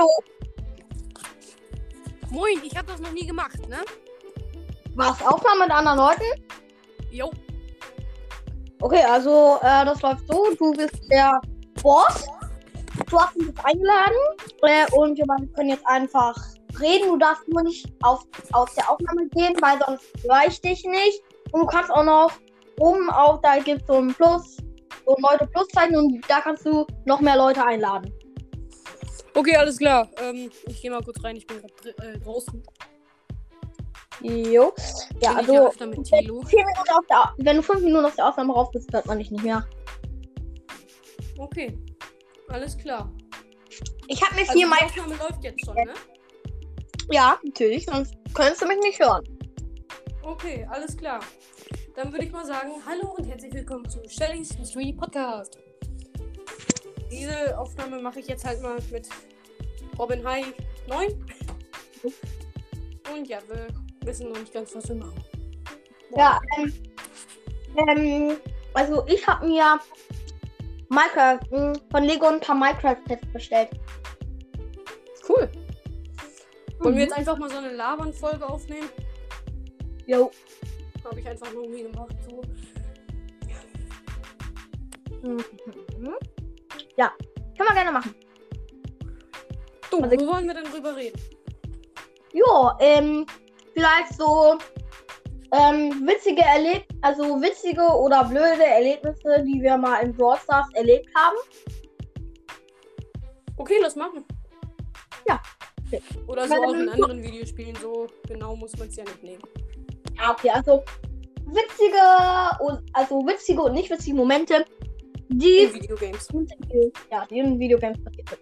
Hallo. Moin, ich habe das noch nie gemacht, ne? Was? Aufnahme mit anderen Leuten? Jo. Okay, also äh, das läuft so. Du bist der Boss. Du hast uns jetzt eingeladen äh, und wir können jetzt einfach reden. Du darfst nur nicht auf, auf der Aufnahme gehen, weil sonst reicht dich nicht. Und du kannst auch noch oben auf, da gibt es so ein Plus, so ein Leute Pluszeichen und da kannst du noch mehr Leute einladen. Okay, alles klar. Ähm, ich gehe mal kurz rein, ich bin gerade äh, draußen. Jo. Ja, ja also vier Minuten auf der, wenn du fünf Minuten auf der Aufnahme rauf bist, hört man dich nicht mehr. Okay. Alles klar. Ich habe mir Also vier die. Aufnahme läuft jetzt schon, ne? Ja, natürlich, sonst könntest du mich nicht hören. Okay, alles klar. Dann würde ich mal sagen, hallo und herzlich willkommen zu Shellys Mystery Podcast. Diese Aufnahme mache ich jetzt halt mal mit Robin High 9. Und ja, wir wissen noch nicht ganz, was wir machen. Ja, ähm, ähm, also ich habe mir Minecraft mh, von Lego ein paar Minecraft-Sets bestellt. Cool. Wollen wir Mhm. jetzt einfach mal so eine Labern-Folge aufnehmen? Jo. Habe ich einfach nur irgendwie gemacht. So. Mhm. Ja, können wir gerne machen. Du, Also- wo wollen wir denn drüber reden? Jo, ähm, vielleicht so ähm, witzige Erleb also witzige oder blöde Erlebnisse, die wir mal in Brawl Stars erlebt haben. Okay, lass machen. Ja, okay. Oder so auch in anderen Videospielen, so genau muss man es ja nicht nehmen. Ja, okay, also witzige und also witzige und nicht witzige Momente, die In Videogames. ja, die in Videogames passiert sind.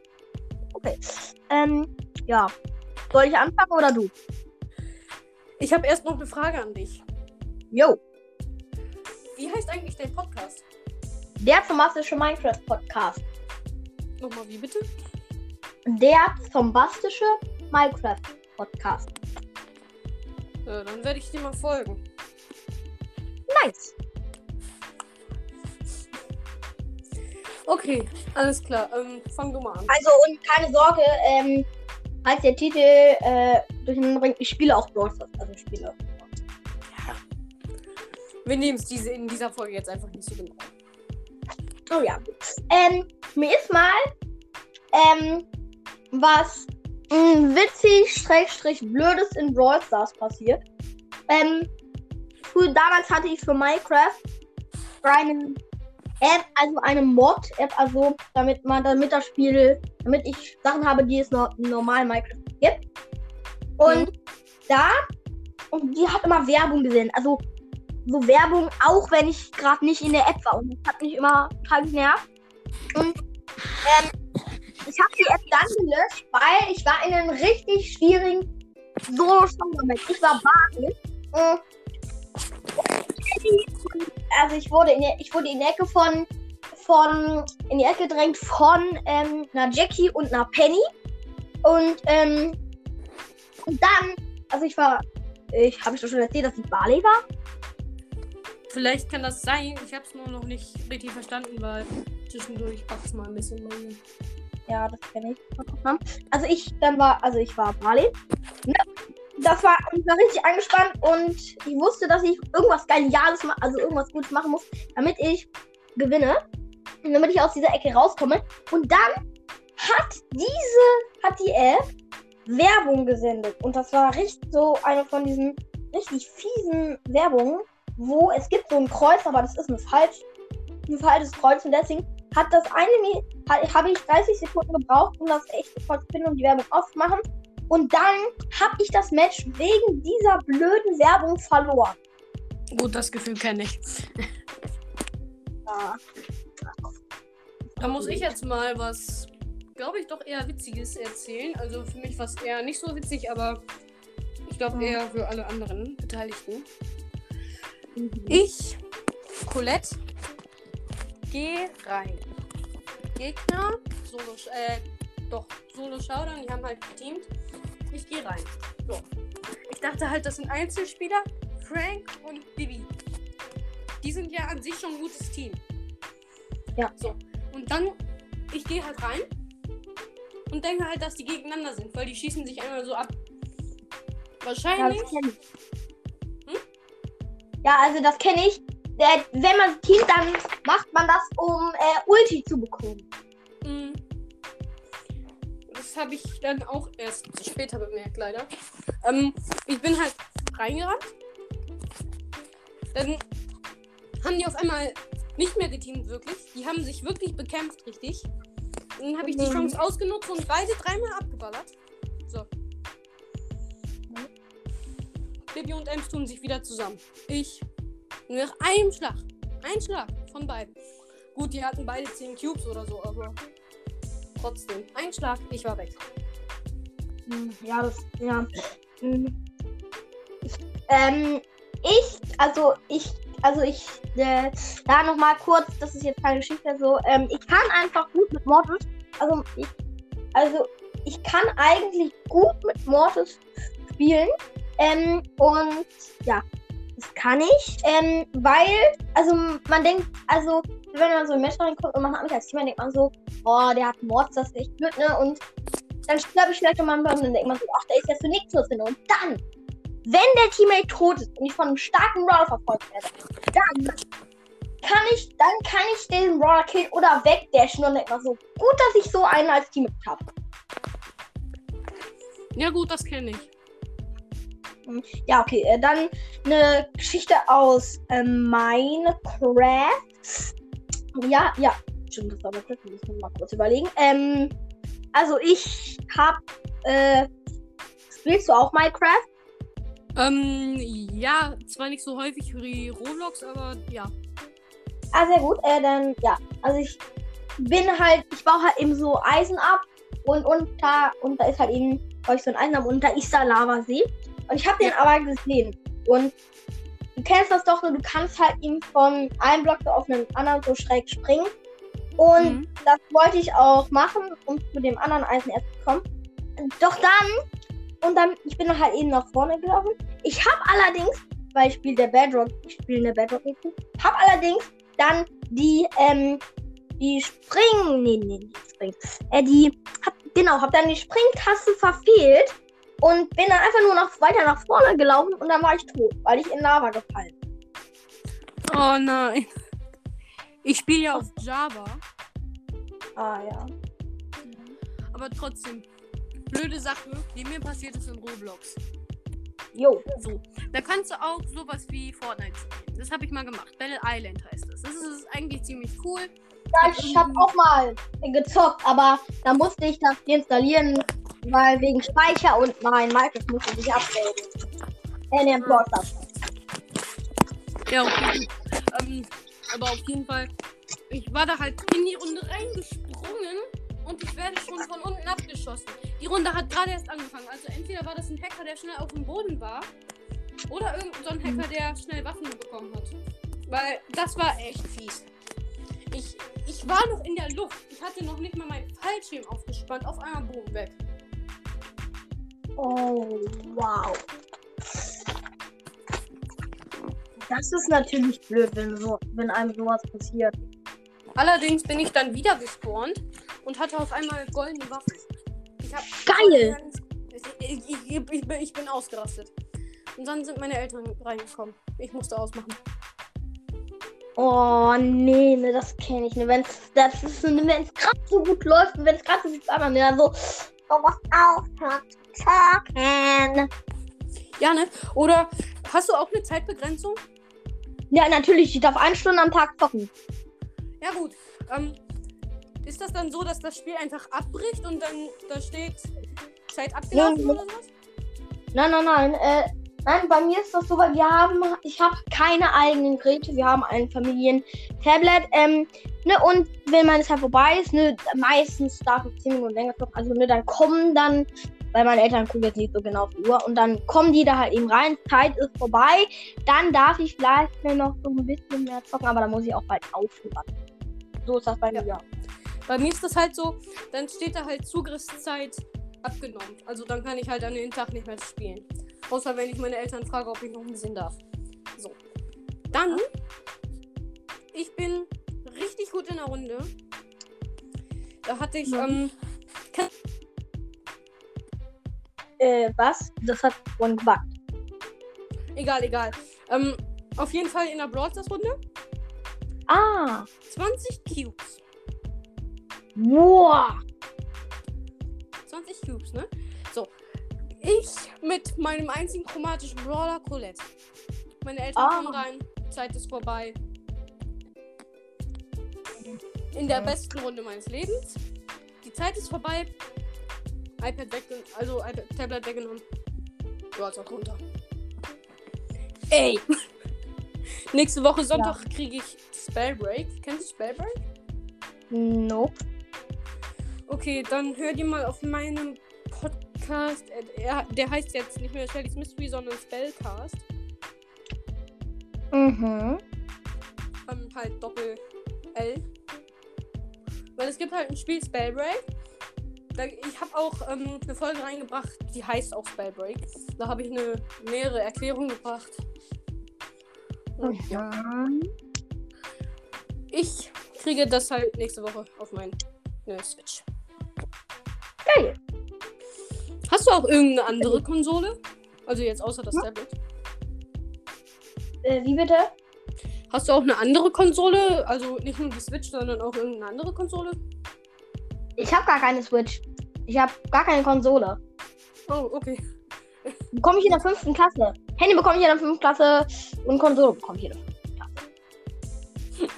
Okay. Ähm, ja. Soll ich anfangen oder du? Ich habe erst noch eine Frage an dich. Jo. Wie heißt eigentlich dein Podcast? Der zombastische Minecraft Podcast. Nochmal, wie bitte? Der zombastische Minecraft Podcast. Äh, dann werde ich dir mal folgen. Nice. Okay, alles klar. Ähm, fang du mal an. Also und keine Sorge, ähm, als der Titel äh, durcheinander bringt, ich spiele auch Brawl Stars, also ich spiele. Wir nehmen es diese, in dieser Folge jetzt einfach nicht so genau. Oh ja. Ähm, mir ist mal ähm, was mh, witzig, schrägstrich blödes in Brawl Stars passiert. Ähm, früher, damals hatte ich für Minecraft einen App, also eine Mod-App, also damit man, damit das Spiel, damit ich Sachen habe, die es noch im normalen Minecraft gibt. Und da, und die hat immer Werbung gesehen. Also so Werbung, auch wenn ich gerade nicht in der App war. Und das hat mich immer total genervt. Und ähm, ich habe die App dann gelöscht, weil ich war in einem richtig schwierigen Solo-Song-Moment. Ich war Barley. Äh, also ich wurde in ich wurde in die Ecke von von in die Ecke gedrängt von ähm, einer Jackie und einer Penny und ähm, und dann also ich war ich habe ich doch schon erzählt, dass ich Barley war Vielleicht kann das sein. Ich habe es nur noch nicht richtig verstanden, weil zwischendurch packt es mal ein bisschen bei mir. Ja, das kenne ich. Also ich dann war, also ich war Bali. Ne? Das war, ich war richtig angespannt und ich wusste, dass ich irgendwas Geniales, also irgendwas Gutes machen muss, damit ich gewinne. Und damit ich aus dieser Ecke rauskomme. Und dann hat diese, hat die App Werbung gesendet. Und das war richtig so eine von diesen richtig fiesen Werbungen, wo es gibt so ein Kreuz, aber das ist ein falsch, ein falsches Kreuz und deswegen hat das eine habe ich 30 Sekunden gebraucht, um das echte Kreuz zu finden, um die Werbung auszumachen. Und dann habe ich das Match wegen dieser blöden Werbung verloren. Gut, das Gefühl kenne ich. Ja. Da muss ich jetzt mal was, glaube ich, doch eher Witziges erzählen. Also für mich war es eher nicht so witzig, aber ich glaube Mhm. eher für alle anderen Beteiligten. Mhm. Ich, Colette, geh rein. Gegner, Solo, äh, doch, Solo Showdown, die haben halt geteamt. Ich gehe rein. So. Ich dachte halt, das sind Einzelspieler, Frank und Bibi. Die sind ja an sich schon ein gutes Team. Ja. So. Und dann, ich gehe halt rein. und denke halt, dass die gegeneinander sind, weil die schießen sich einmal so ab. Ja, Wahrscheinlich. ich. Hm? Ja, also das kenne ich. Äh, wenn man teamt, dann macht man das, um äh, Ulti zu bekommen. Das habe ich dann auch erst später bemerkt, leider. Ähm, ich bin halt reingerannt. Dann haben die auf einmal nicht mehr geteamt, wirklich. Die haben sich wirklich bekämpft, richtig. Dann habe ich die Mhm. Chance ausgenutzt und beide dreimal abgeballert. So. Bibi und Ems tun sich wieder zusammen. Ich. Nach einem Schlag. Ein Schlag von beiden. Gut, die hatten beide 10 Cubes oder so, aber trotzdem. Ein Schlag, ich war weg. Hm, Ja, das, ja. Hm. Ich, ähm, ich, also ich, also ich, äh, da nochmal kurz, das ist jetzt keine Geschichte so, ähm, ich kann einfach gut mit Mortis, also ich, also ich kann eigentlich gut mit Mortis spielen, ähm, und ja, das kann ich, ähm, weil, also man denkt, also wenn man so im Match reinkommt und man hat mich als Team, denkt man so, oh, der hat Mortis, das ist echt blöd, ne, und dann glaube ich vielleicht nochmal und dann denkt man so, ach, der ist jetzt für nichts zu finden. Und dann, wenn der Teammate tot ist und ich von einem starken Brawler verfolgt werde, dann kann ich, dann kann ich den Brawler killen oder wegdashen und denkt man so, gut, dass ich so einen als Teammate habe. Ja, gut, das kenne ich. Ja, okay, äh, dann eine Geschichte aus äh, Minecraft. Ja, ja, stimmt, das war Minecraft, das muss mal kurz überlegen. Ähm, also ich hab, äh, spielst du auch Minecraft? Ähm, ja, zwar nicht so häufig wie Roblox, aber ja. Ah, sehr gut. Äh, dann, ja. Also ich bin halt, ich baue halt eben so Eisen ab und unter, und da ist halt eben, ich so ein Eisen ab und da ist da Lavasee. Und ich habe den aber gesehen. Und du kennst das doch, nur du kannst halt eben von einem Block auf einen anderen so schräg springen. Und Mhm. das wollte ich auch machen, um zu dem anderen Eisen erst zu kommen. Doch dann, und dann, ich bin halt eben nach vorne gelaufen. Ich habe allerdings, weil ich spiele der Bedrock, ich spiele in der Bedrock nicht, habe allerdings dann die, ähm, die Spring, nee, nee, nicht Spring, äh, die, hab, genau, hab dann die Springtaste verfehlt und bin dann einfach nur noch weiter nach vorne gelaufen und dann war ich tot, weil ich in Lava gefallen bin. Oh nein. Ich spiele ja auf Java, Ah, ja. aber trotzdem. Blöde Sache, die mir passiert ist in Roblox. Jo. So, da kannst du auch sowas wie Fortnite spielen. Das habe ich mal gemacht. Battle Island heißt das. Das ist eigentlich ziemlich cool. Ja, ich hab auch mal gezockt, aber da musste ich das deinstallieren, weil wegen Speicher und mein Minecraft musste sich. Äh, ne, Brawl Stars. Ja, okay. ähm, aber auf jeden Fall, ich war da halt in die Runde reingesprungen und ich werde schon von unten abgeschossen. Die Runde hat gerade erst angefangen. Also entweder war das ein Hacker, der schnell auf dem Boden war, oder irgendein so Hacker, der schnell Waffen bekommen hat. Weil das war echt fies. Ich, ich war noch in der Luft. Ich hatte noch nicht mal meinen Fallschirm aufgespannt. Auf einmal Boom weg. Oh, wow. Das ist natürlich blöd, wenn, so, wenn einem sowas passiert. Allerdings bin ich dann wieder gespawnt und hatte auf einmal goldene Waffen. Ich hab Geil! Ich, ich, ich, ich, bin, ausgerastet. Und dann sind meine Eltern reingekommen. Ich musste ausmachen. Oh, nee, ne, das kenne ich. Ne, ne, wenn es gerade so gut läuft und wenn es gerade so macht, ne, dann so, oh, was aufhört zocken. Ja, ne? Oder hast du auch eine Zeitbegrenzung? Ja, natürlich, ich darf eine Stunde am Tag zocken. Ja, gut. Ähm, ist das dann so, dass das Spiel einfach abbricht und dann da steht Zeit abgelaufen Ja, oder sowas? Nein, nein, nein. Äh, nein, bei mir ist das so, weil wir haben, ich habe keine eigenen Geräte. Wir haben ein Familien-Tablet. Ähm, ne, und wenn meine Zeit vorbei ist, ne, meistens darf ich 10 Minuten länger zocken. Also, ne, dann kommen dann, weil meine Eltern gucken jetzt nicht so genau auf die Uhr, und dann kommen die da halt eben rein. Zeit ist vorbei. Dann darf ich vielleicht noch so ein bisschen mehr zocken, aber dann muss ich auch bald aufhören. So ist das bei Ja. mir. Bei mir ist das halt so, dann steht da halt Zugriffszeit abgenommen. Also dann kann ich halt an den Tag nicht mehr spielen. Außer wenn ich meine Eltern frage, ob ich noch ein bisschen darf. So. Dann, ich bin richtig gut in der Runde. Da hatte ich, Ja. ähm, Äh, was? Das hat vorhin gebackt. Egal, egal. Ähm, auf jeden Fall in der Brawl Stars Runde. Ah. 20 Cubes. Boah. 20 Cubes, ne? So. Ich mit meinem einzigen chromatischen Brawler Colette. Meine Eltern Ah. kommen rein. Zeit ist vorbei. In der besten Runde meines Lebens. Die Zeit ist vorbei. iPad weg, also iPad, Tablet weggenommen. Du hast auch runter. Ey! Nächste Woche Sonntag kriege ich Spellbreak. Kennst du Spellbreak? Nope. Okay, dann hör dir mal auf meinem Podcast. äh, Er, der heißt jetzt nicht mehr Shelly's Mystery, sondern Spellcast. Mhm. Ähm, halt Doppel L. Weil es gibt halt ein Spiel Spellbreak. Ich habe auch ähm, eine Folge reingebracht, die heißt auch Spellbreak. Da habe ich eine nähere Erklärung gebracht. Und ja, ich kriege das halt nächste Woche auf meinen ne, Switch. Geil. Hast du auch irgendeine andere Konsole? Also jetzt außer das Tablet. Äh, wie bitte? Hast du auch eine andere Konsole? Also nicht nur die Switch, sondern auch irgendeine andere Konsole? Ich habe gar keine Switch. Ich habe gar keine Konsole. Oh, okay. Bekomme ich in der fünften Klasse. Handy bekomme ich in der fünften Klasse und Konsole bekomme ich in der fünften Klasse.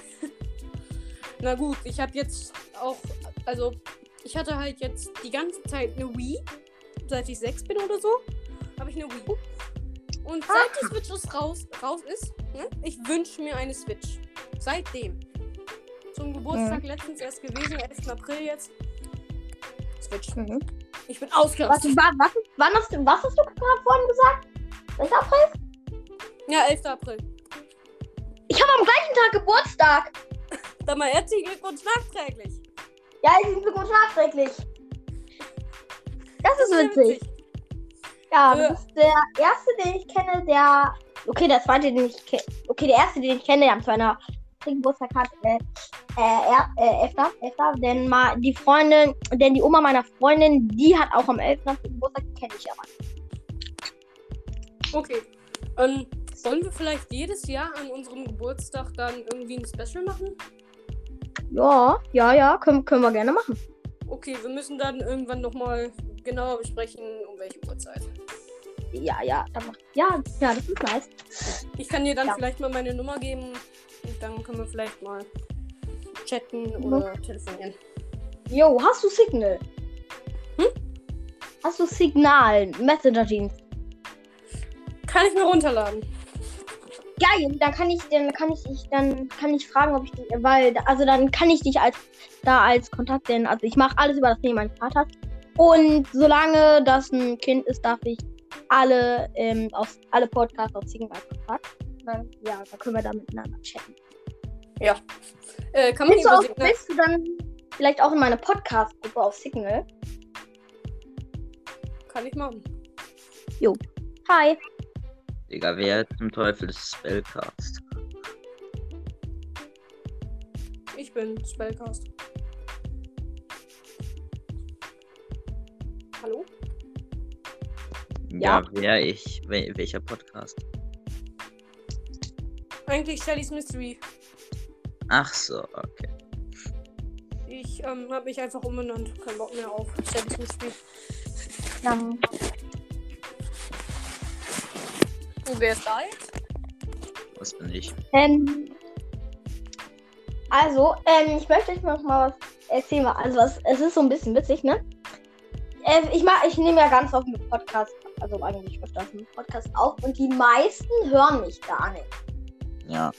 Na gut, ich habe jetzt auch, also ich hatte halt jetzt die ganze Zeit eine Wii, seit ich sechs bin oder so, habe ich eine Wii. Und seit die Switch raus, raus ist, ne, ich wünsche mir eine Switch. Seitdem. Zum Geburtstag letztens erst gewesen, 11. April jetzt. Switch. Mhm. Ich bin ausgerastet. was, was, wann hast du, was hast du gerade vorhin gesagt? Welcher April? Ja, 11. April. Ich habe am gleichen Tag Geburtstag. Dann mal herzlichen Glückwunsch nachträglich. Ja, ich bin Glückwunsch nachträglich. Das ist sehr witzig. Ja, Äh. du bist der erste, den ich kenne, der. Okay, der zweite, den ich kenne. Okay, der erste, den ich kenne, der am Geburtstag hat. Äh, äh, äh, 11. 11. Denn mal die Freundin, denn die Oma meiner Freundin, die hat auch am 11. Geburtstag, kenne ich aber. Okay. Ähm, wollen wir vielleicht jedes Jahr an unserem Geburtstag dann irgendwie ein Special machen? Ja, ja, ja, können, können wir gerne machen. Okay, wir müssen dann irgendwann nochmal genauer besprechen, um welche Uhrzeit. Ja, ja, dann mach. Ja, ja, das ist nice. Ich kann dir dann Ja. vielleicht mal meine Nummer geben und dann können wir vielleicht mal chatten oder telefonieren. Jo, hast du Signal? Hm? Hast du Signal, Messenger-Dienst? Kann ich mir runterladen. Geil, dann kann ich, dann kann ich, ich dann kann ich fragen, ob ich dich, weil, also dann kann ich dich als da als Kontakt, denn also ich mache alles über das Handy meines Vaters und solange das ein Kind ist, darf ich alle ähm, auf alle Podcasts auf Signal Kontakt. Dann, ja, da können wir da miteinander chatten. Äh, kann man Willst du, auch, Signal. willst du dann vielleicht auch in meine Podcast-Gruppe auf Signal? Kann ich machen. Hi. Digga, wer zum Teufel ist Spellcast? Ich bin Spellcast. Hallo? Ja. Ja, wer ich? Wel welcher Podcast? Eigentlich Shelly's Mystery. Ach so, okay. Ich ähm, habe mich einfach umbenannt. Kein Bock mehr auf Shelly's Mystery. Dann, Und wer ist da jetzt? Was bin ich? ähm, also, ähm, ich möchte euch noch mal was erzählen. Also, was, es ist so ein bisschen witzig, ne? Äh, ich mach, ich nehme ja ganz oft mit Podcast, also eigentlich öfters mit Podcast auf und die meisten hören mich gar nicht. Ja,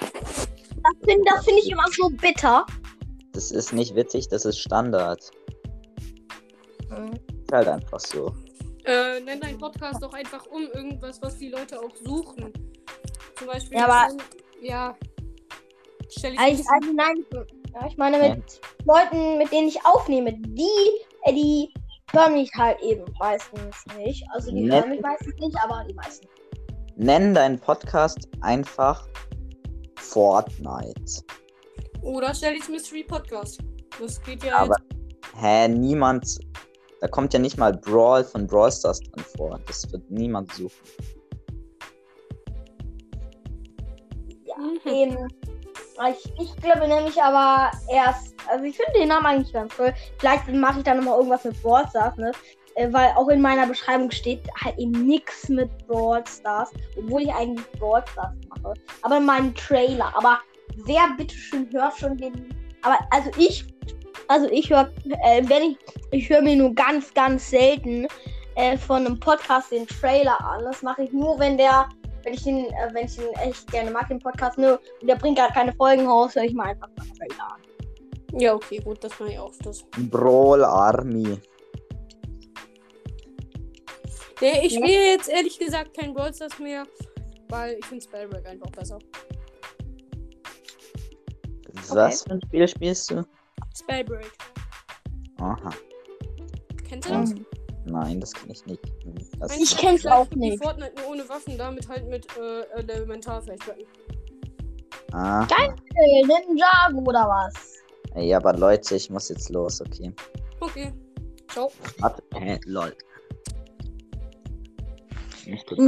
Das finde find ich immer so bitter. das ist nicht witzig, das ist Standard. Ist halt einfach so. Äh, nenn deinen Podcast doch einfach um irgendwas, was die Leute auch suchen. Zum Beispiel. Ja, aber- Ja. Shelly's Also, Mystery. also nein, ja, ich meine mit Leuten, mit denen ich aufnehme, die, äh, die hören mich halt eben meistens nicht. Also die Nett. hören mich meistens nicht, aber die meisten. Nenn deinen Podcast einfach Fortnite. Oder Shelly's Mystery Podcast. Das geht ja Aber- jetzt. Hä, niemand Da kommt ja nicht mal Brawl von Brawl Stars drin vor. Das wird niemand suchen. Mhm. Eben. Ich, ich glaube nämlich aber erst, also ich finde den Namen eigentlich ganz toll. Vielleicht mache ich dann nochmal irgendwas mit Brawl Stars, ne? Äh, Weil auch in meiner Beschreibung steht halt eben nichts mit Brawl Stars, obwohl ich eigentlich Brawl Stars mache. Aber in meinem Trailer. Aber wer bitteschön hört schon den. Aber also ich, also ich höre, äh, wenn ich, ich höre mir nur ganz, ganz selten äh, von einem Podcast den Trailer an. Das mache ich nur, wenn der wenn ich den, äh, wenn ich den echt gerne mag, den Podcast, ne, und der bringt gerade keine Folgen raus, höre ich mal einfach mal Trailer an. Ja, okay, gut, das mache ich auch. Das. Brawl Army. Nee, ich Ja. spiele jetzt ehrlich gesagt kein Brawl Stars mehr, weil ich finde Spellbreak einfach besser. Was für ein Spiel spielst du? Spellbreak. Aha. Kennst du das? Mhm. Nein, das kann ich nicht. Das Ich kenn's auch Wie nicht. Fortnite nur ohne Waffen, damit halt mit äh, Elementarfähigkeiten. Ah. Äh, Ninjago oder was? Ey, aber Leute, ich muss jetzt los, okay. Okay. Ciao. Warte, hä, lol.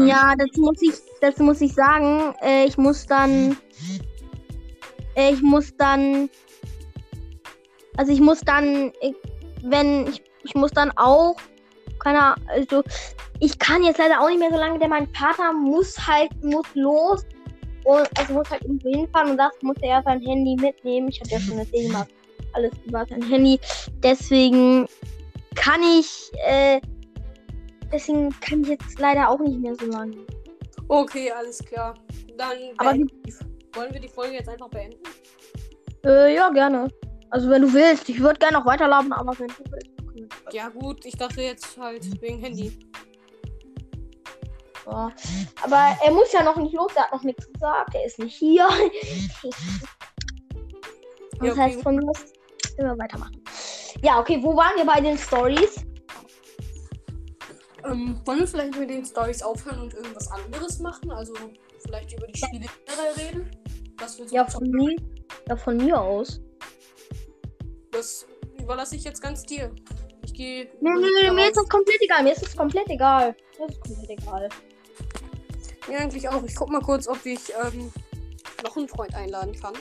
Ja, das muss ich, das muss ich sagen. Äh, ich muss dann, äh, ich muss dann, also ich muss dann, ich, wenn ich, ich muss dann auch, keine Ahnung, also ich kann jetzt leider auch nicht mehr so lange, denn mein Vater muss halt, muss los und also muss halt irgendwo hinfahren und das muss er sein Handy mitnehmen. Ich habe ja schon ich mach alles über sein Handy. Deswegen kann ich, äh, deswegen kann ich jetzt leider auch nicht mehr so lange. Okay, alles klar. Dann Aber die- wollen wir die Folge jetzt einfach beenden? Äh, ja, gerne. Also wenn du willst. Ich würde gerne noch weiterlaufen, aber wenn du willst. Okay. Ja gut, ich dachte jetzt halt wegen Handy. Ja. Aber er muss ja noch nicht los, er hat noch nichts gesagt, er ist nicht hier. Das Ja, okay. heißt, von mir wir weitermachen. Ja, okay, wo waren wir bei den Stories? Ähm, wollen wir vielleicht mit den Stories aufhören und irgendwas anderes machen? Also vielleicht über die Spiele generell reden? Was wir so Ja, von mir, ja, von mir aus. Das überlasse ich jetzt ganz dir. Ich gehe. Nee, nee, mir ist das komplett egal. Mir ist das komplett egal. Mir ist das komplett egal. Ja, eigentlich auch. Ich guck mal kurz, ob ich ähm, noch einen Freund einladen kann.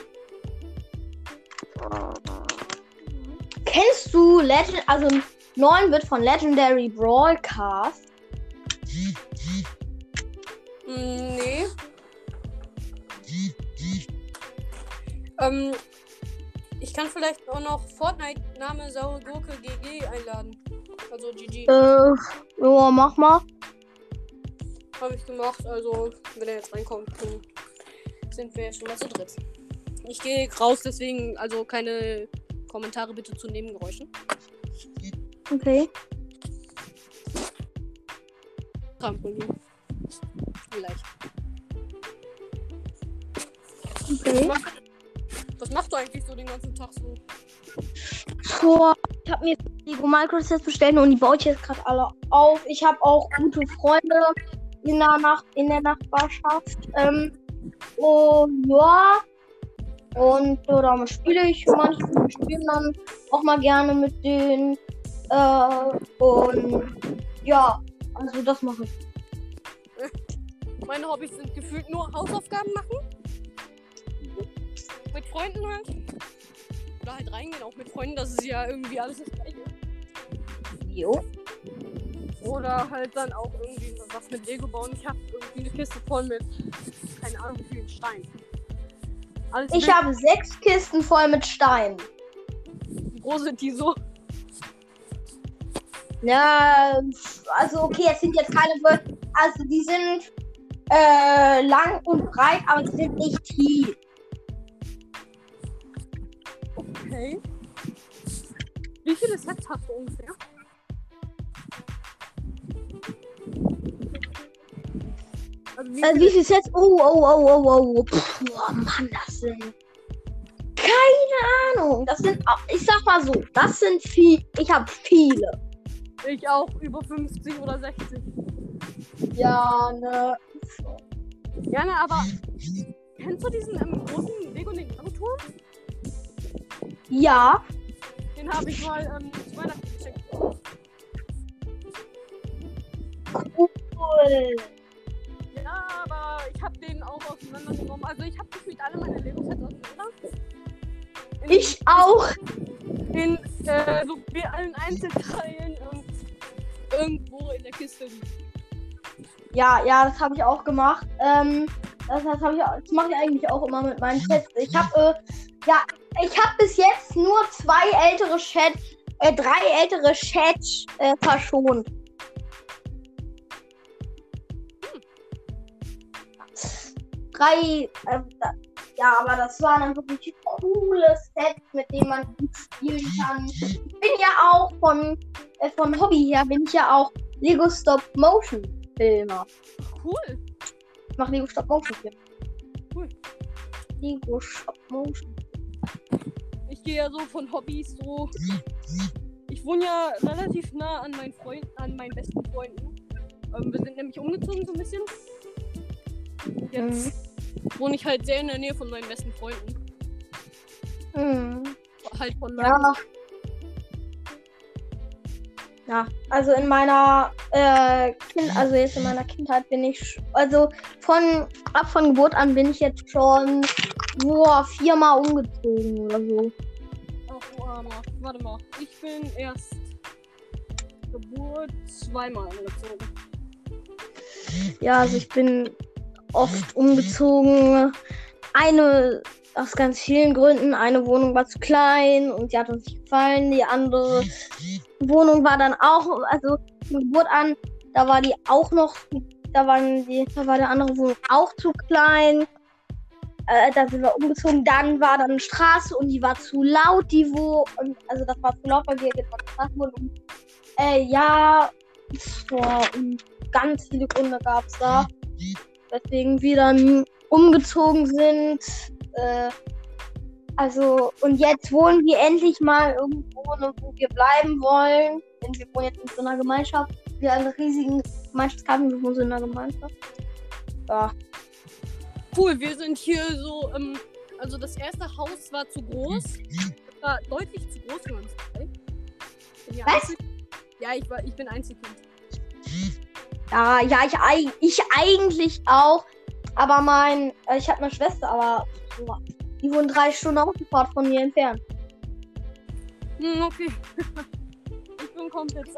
Kennst du Legend, also 9 wird von Legendary Broadcast. Nee. Ähm, ich kann vielleicht auch noch Fortnite Name Saure Gurke GG einladen. Also GG. Äh, ja, mach mal. Habe ich gemacht. Also, wenn er jetzt reinkommt, dann sind wir schon mal zu dritt. Ich gehe raus, deswegen, also keine Kommentare bitte zu Nebengeräuschen. Okay. Trampolin. Vielleicht. Okay. Was machst du eigentlich so den ganzen Tag so? Boah, ich habe mir Lego Microsets bestellt und die baue ich jetzt gerade alle auf. Ich habe auch gute Freunde in der, Nach in der Nachbarschaft. Ähm, und ja. Und ja, damit spiele ich manchmal. Spiele dann auch mal gerne mit denen. Äh, und ja, also das mache ich. Meine Hobbys sind gefühlt nur Hausaufgaben machen. Mit Freunden halt. Oder halt reingehen, auch mit Freunden, das ist ja irgendwie alles das gleiche. Jo. Oder halt dann auch irgendwie was mit Lego bauen. Ich habe irgendwie eine Kiste voll mit, keine Ahnung, wie vielen Steinen. Alles Ich habe sechs Kisten voll mit Steinen. Wie groß sind die so? Ja, also okay, es sind jetzt keine Wör- Also die sind äh, lang und breit, aber sie sind nicht tief. Okay. Wie viele Sets hast du ungefähr? Also wie Äh, viele wie viel Sets? Oh, oh, oh, oh, oh, oh. Puh, oh Mann, das sind. Keine Ahnung. Das sind, ich sag mal so, das sind viel. Ich habe viele. Ich auch über 50 oder 60. Ja, ne. Ja, ne, aber kennst du diesen ähm, großen Lego Ninjago-Turm? Ja. Den habe ich mal ähm, zu Weihnachten geschenkt. cool. Ja, aber ich habe den auch auseinandergenommen. Also ich habe gefühlt alle meine Lego-Sets auseinander. In- Ich auch. In äh, so wie allen Einzelteilen irgendwo in der Kiste liegen. Ja, ja, das habe ich auch gemacht. Ähm, das, das, das mache ich eigentlich auch immer mit meinen Chats. Ich habe, äh, ja, ich habe bis jetzt nur zwei ältere Chat, äh, drei ältere Chats äh, verschont. Drei, äh, ja, aber das waren dann wirklich coole Sets, mit denen man gut spielen kann. Ich bin ja auch von, äh, von Hobby her, bin ich ja auch Lego Stop Motion Filmer. Cool. Ich mache Lego Stop Motion Filme. Cool. Lego Stop Motion. Ich gehe ja so von Hobbys so. Ich wohne ja relativ nah an meinen Freunden, an meinen besten Freunden. Ähm, wir sind nämlich umgezogen so ein bisschen. Jetzt wohne ich halt sehr in der Nähe von meinen besten Freunden. Mhm. Halt von meinem Ja. Ja, also in meiner äh, kind, also jetzt in meiner Kindheit bin ich, also von ab von Geburt an bin ich jetzt schon boah, viermal umgezogen oder so. Ach, Armer. Warte mal. Ich bin erst Geburt zweimal umgezogen. Ja, also ich bin oft umgezogen. Eine aus ganz vielen Gründen. Eine Wohnung war zu klein und die hat uns nicht gefallen. Die andere Wohnung war dann auch, also von Geburt an, da war die auch noch, da waren die, da war die andere Wohnung auch zu klein. Äh, da sind wir umgezogen. Dann war dann eine Straße und die war zu laut, die wo, und, also das war zu laut, weil wir wohnen. Und, äh, ja, boah, ganz viele Gründe gab es da. Weswegen wir dann umgezogen sind. Äh, also, und jetzt wohnen wir endlich mal irgendwo, wo wir bleiben wollen. Denn wir wohnen jetzt in so einer Gemeinschaft. Wir haben einen riesigen Gemeinschaftsgarten, wir wohnen so in einer Gemeinschaft. Ja. Cool, wir sind hier so, ähm, also das erste Haus war zu groß. War deutlich zu groß für uns ja Was? Einzel- Ja, ich war, ich bin Einzelkind. Ja, ja, ich, ich eigentlich auch. Aber mein, äh, ich habe eine Schwester, aber die wohnt drei Stunden Autofahrt von mir entfernt. Hm, okay. ich bin komplett.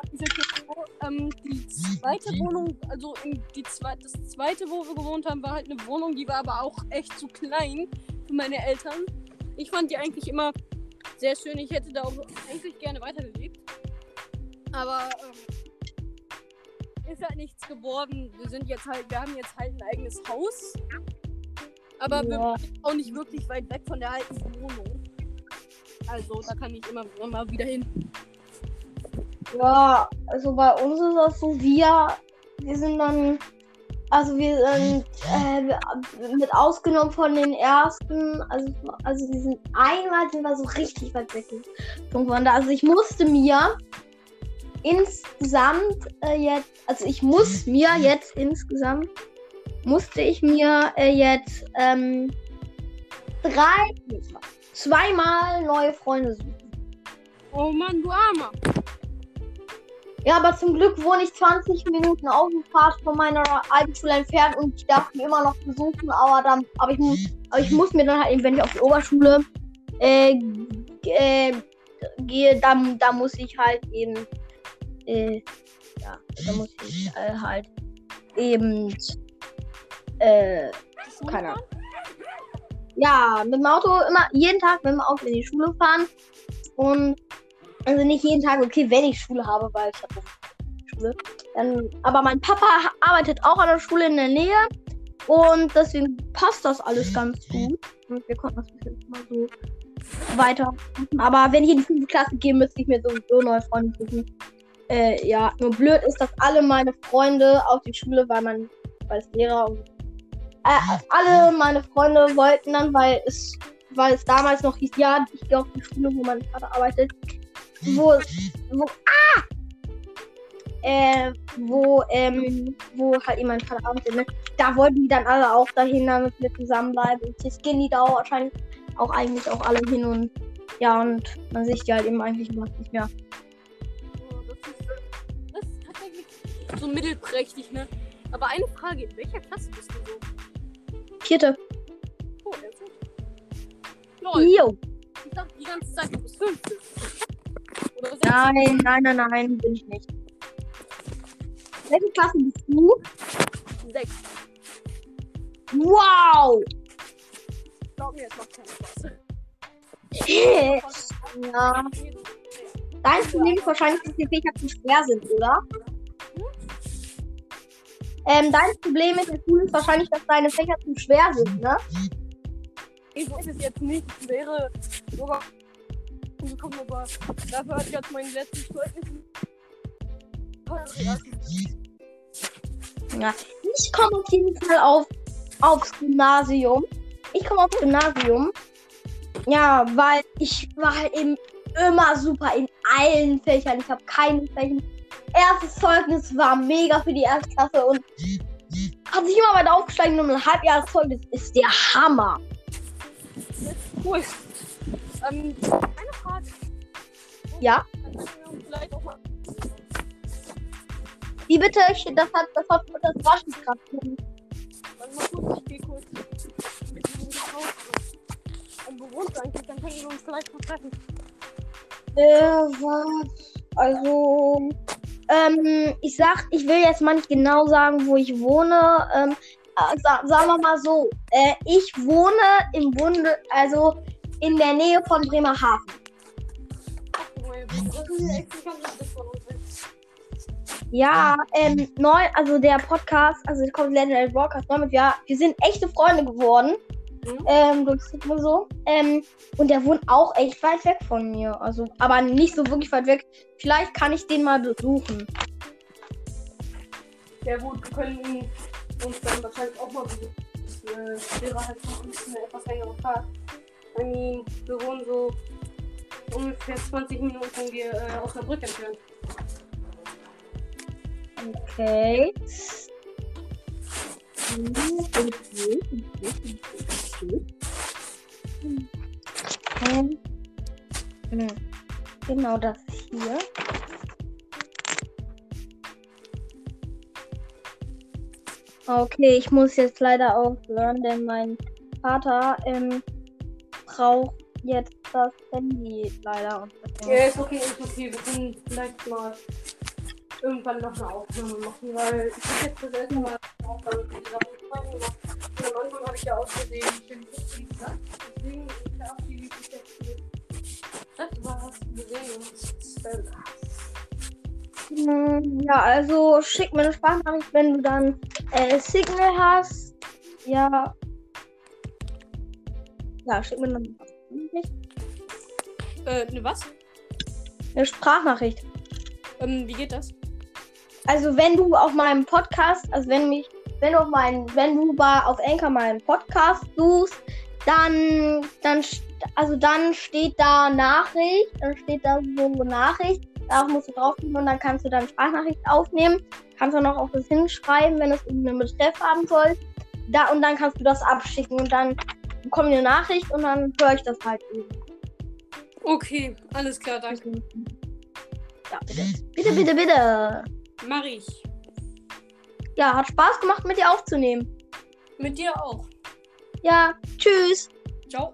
Ähm, die zweite Wohnung, also die zwe das zweite, wo wir gewohnt haben, war halt eine Wohnung, die war aber auch echt zu klein für meine Eltern. Ich fand die eigentlich immer sehr schön. Ich hätte da auch eigentlich gerne weitergelebt. Aber ähm, ist halt nichts geworden. Wir sind jetzt halt, wir haben jetzt halt ein eigenes Haus. Aber wir Ja. sind auch nicht wirklich weit weg von der alten Wohnung. Also da kann ich immer, immer wieder hin. Ja, also bei uns ist das so, wir, wir sind dann, also wir sind äh, wir- mit ausgenommen von den ersten, also, also wir sind einmal sind wir so richtig weit weg von da. Also ich musste mir insgesamt äh, jetzt, also ich muss mir jetzt insgesamt, musste ich mir äh, jetzt ähm, drei, zweimal neue Freunde suchen. Oh Mann, du Armer. Ja, aber zum Glück wohne ich 20 Minuten Autofahrt von meiner alten Schule entfernt und ich darf die immer noch besuchen, aber dann, aber ich muss, aber ich muss mir dann halt eben, wenn ich auf die Oberschule äh, äh, gehe, dann, da muss ich halt eben, äh, ja, da muss ich äh, halt eben, äh, keine Ahnung. Ja, mit dem Auto immer jeden Tag mit dem Auto in die Schule fahren und also nicht jeden Tag, okay, wenn ich Schule habe, weil ich habe Schule. Dann, aber mein Papa arbeitet auch an der Schule in der Nähe und deswegen passt das alles ganz gut. Und wir konnten das jetzt mal so weiter. Aber wenn ich in die fünfte Klasse gehe, müsste ich mir sowieso neue Freunde suchen. Äh, ja, nur blöd ist, dass alle meine Freunde auf die Schule, weil man, weil es Lehrer und äh, alle meine Freunde wollten dann, weil es, weil es damals noch hieß, ja, ich gehe auf die Schule, wo mein Vater arbeitet wo, wo, ah! Äh, wo, ähm, wo halt eben mein Vater arbeitet, ne? Da wollten die dann alle auch dahin, damit wir zusammenbleiben. Und jetzt gehen die da auch wahrscheinlich auch eigentlich auch alle hin und ja, und man sieht die halt eben eigentlich überhaupt nicht mehr. So mittelprächtig, ne? Aber eine Frage, in welcher Klasse bist du so? Vierte. Oh, ernsthaft? Lol, Jo. ich dachte die ganze Zeit, du bist fünfte. Nein, nein, nein, nein, bin ich nicht. Welche Klasse bist du? Sechs. Wow! Glaub mir, es macht keinen Spaß. ja. Dein Problem ist wahrscheinlich, dass die Fächer zu schwer sind, oder? Ähm, dein Problem mit der Schule ist wahrscheinlich, dass deine Fächer zu schwer sind, ne? Ich weiß es jetzt nicht. Es wäre sogar gekommen, aber dafür hatte ich jetzt mein letztes Zeugnis. Ja. Ich komme auf jeden Fall auf, aufs Gymnasium. Ich komme aufs Gymnasium. Ja, weil ich war halt eben immer super in allen Fächern. Ich habe keinen Fächern. Erstes Zeugnis war mega für die Erstklasse und hat sich immer weiter aufgestiegen und ein Halbjahreszeugnis ist der Hammer. Cool. Ähm, eine Frage. Ja? Wie bitte? Ich, das hat das, hat, das Waschen gerade. Warte mal kurz, ich gehe kurz mit diesem Haus bewohnt eigentlich, dann können wir uns vielleicht mal treffen. Äh, was? Also, ähm, ich sag, ich will jetzt mal nicht genau sagen, wo ich wohne. Ähm, äh, sa sagen wir mal so, äh, ich wohne im Bunde, also in der Nähe von Bremerhaven. Ja ähm, neu, also der Podcast, also kommt Legendary Broadcast neu mit, ja, wir sind echte Freunde geworden. Mhm. Ähm, durch Sigma so. Ähm, und der wohnt auch echt weit weg von mir. Also, aber nicht so wirklich weit weg. Vielleicht kann ich den mal besuchen. Ja gut, wir können ihn uns dann wahrscheinlich auch mal besuchen. Das äh, wäre halt bisschen eine etwas längere Fahrt. I mean, wir wohnen so ungefähr 20 Minuten von dir äh, aus der Brücke entfernt. Okay. Ähm, hm. Genau das hier. Okay, ich muss jetzt leider aufhören, denn mein Vater ähm, braucht jetzt das Handy leider. Ja, ist okay, ist okay. Wir können vielleicht mal irgendwann noch eine Aufnahme machen, weil ich jetzt das erste Mal gemacht. Und am Anfang habe ich ja ausgesehen, ich bin nicht gesagt. Deswegen verabschiede ich mich jetzt hier. Das war's. Wir sehen uns. Spellcast. Hm, Ja, also schick mir eine Sprachnachricht, wenn du dann äh, Signal hast. Ja. Ja, schick mir eine Sprachnachricht. Äh, ne, was? Eine Sprachnachricht. Ähm, wie geht das? Also wenn du auf meinem Podcast, also wenn mich, wenn du auf meinen, wenn du bei auf Anchor meinen Podcast suchst, dann, dann, also dann steht da Nachricht, dann steht da so eine Nachricht, darauf musst du draufklicken und dann kannst du dann Sprachnachricht aufnehmen, kannst dann auch auf das hinschreiben, wenn es irgendeinen Betreff haben soll, da und dann kannst du das abschicken und dann bekomme ich eine Nachricht und dann höre ich das halt eben. Okay, alles klar, danke. Ja, bitte. Bitte, bitte, bitte. Mach ich. Ja, hat Spaß gemacht mit dir aufzunehmen. Mit dir auch. Ja, tschüss. Ciao.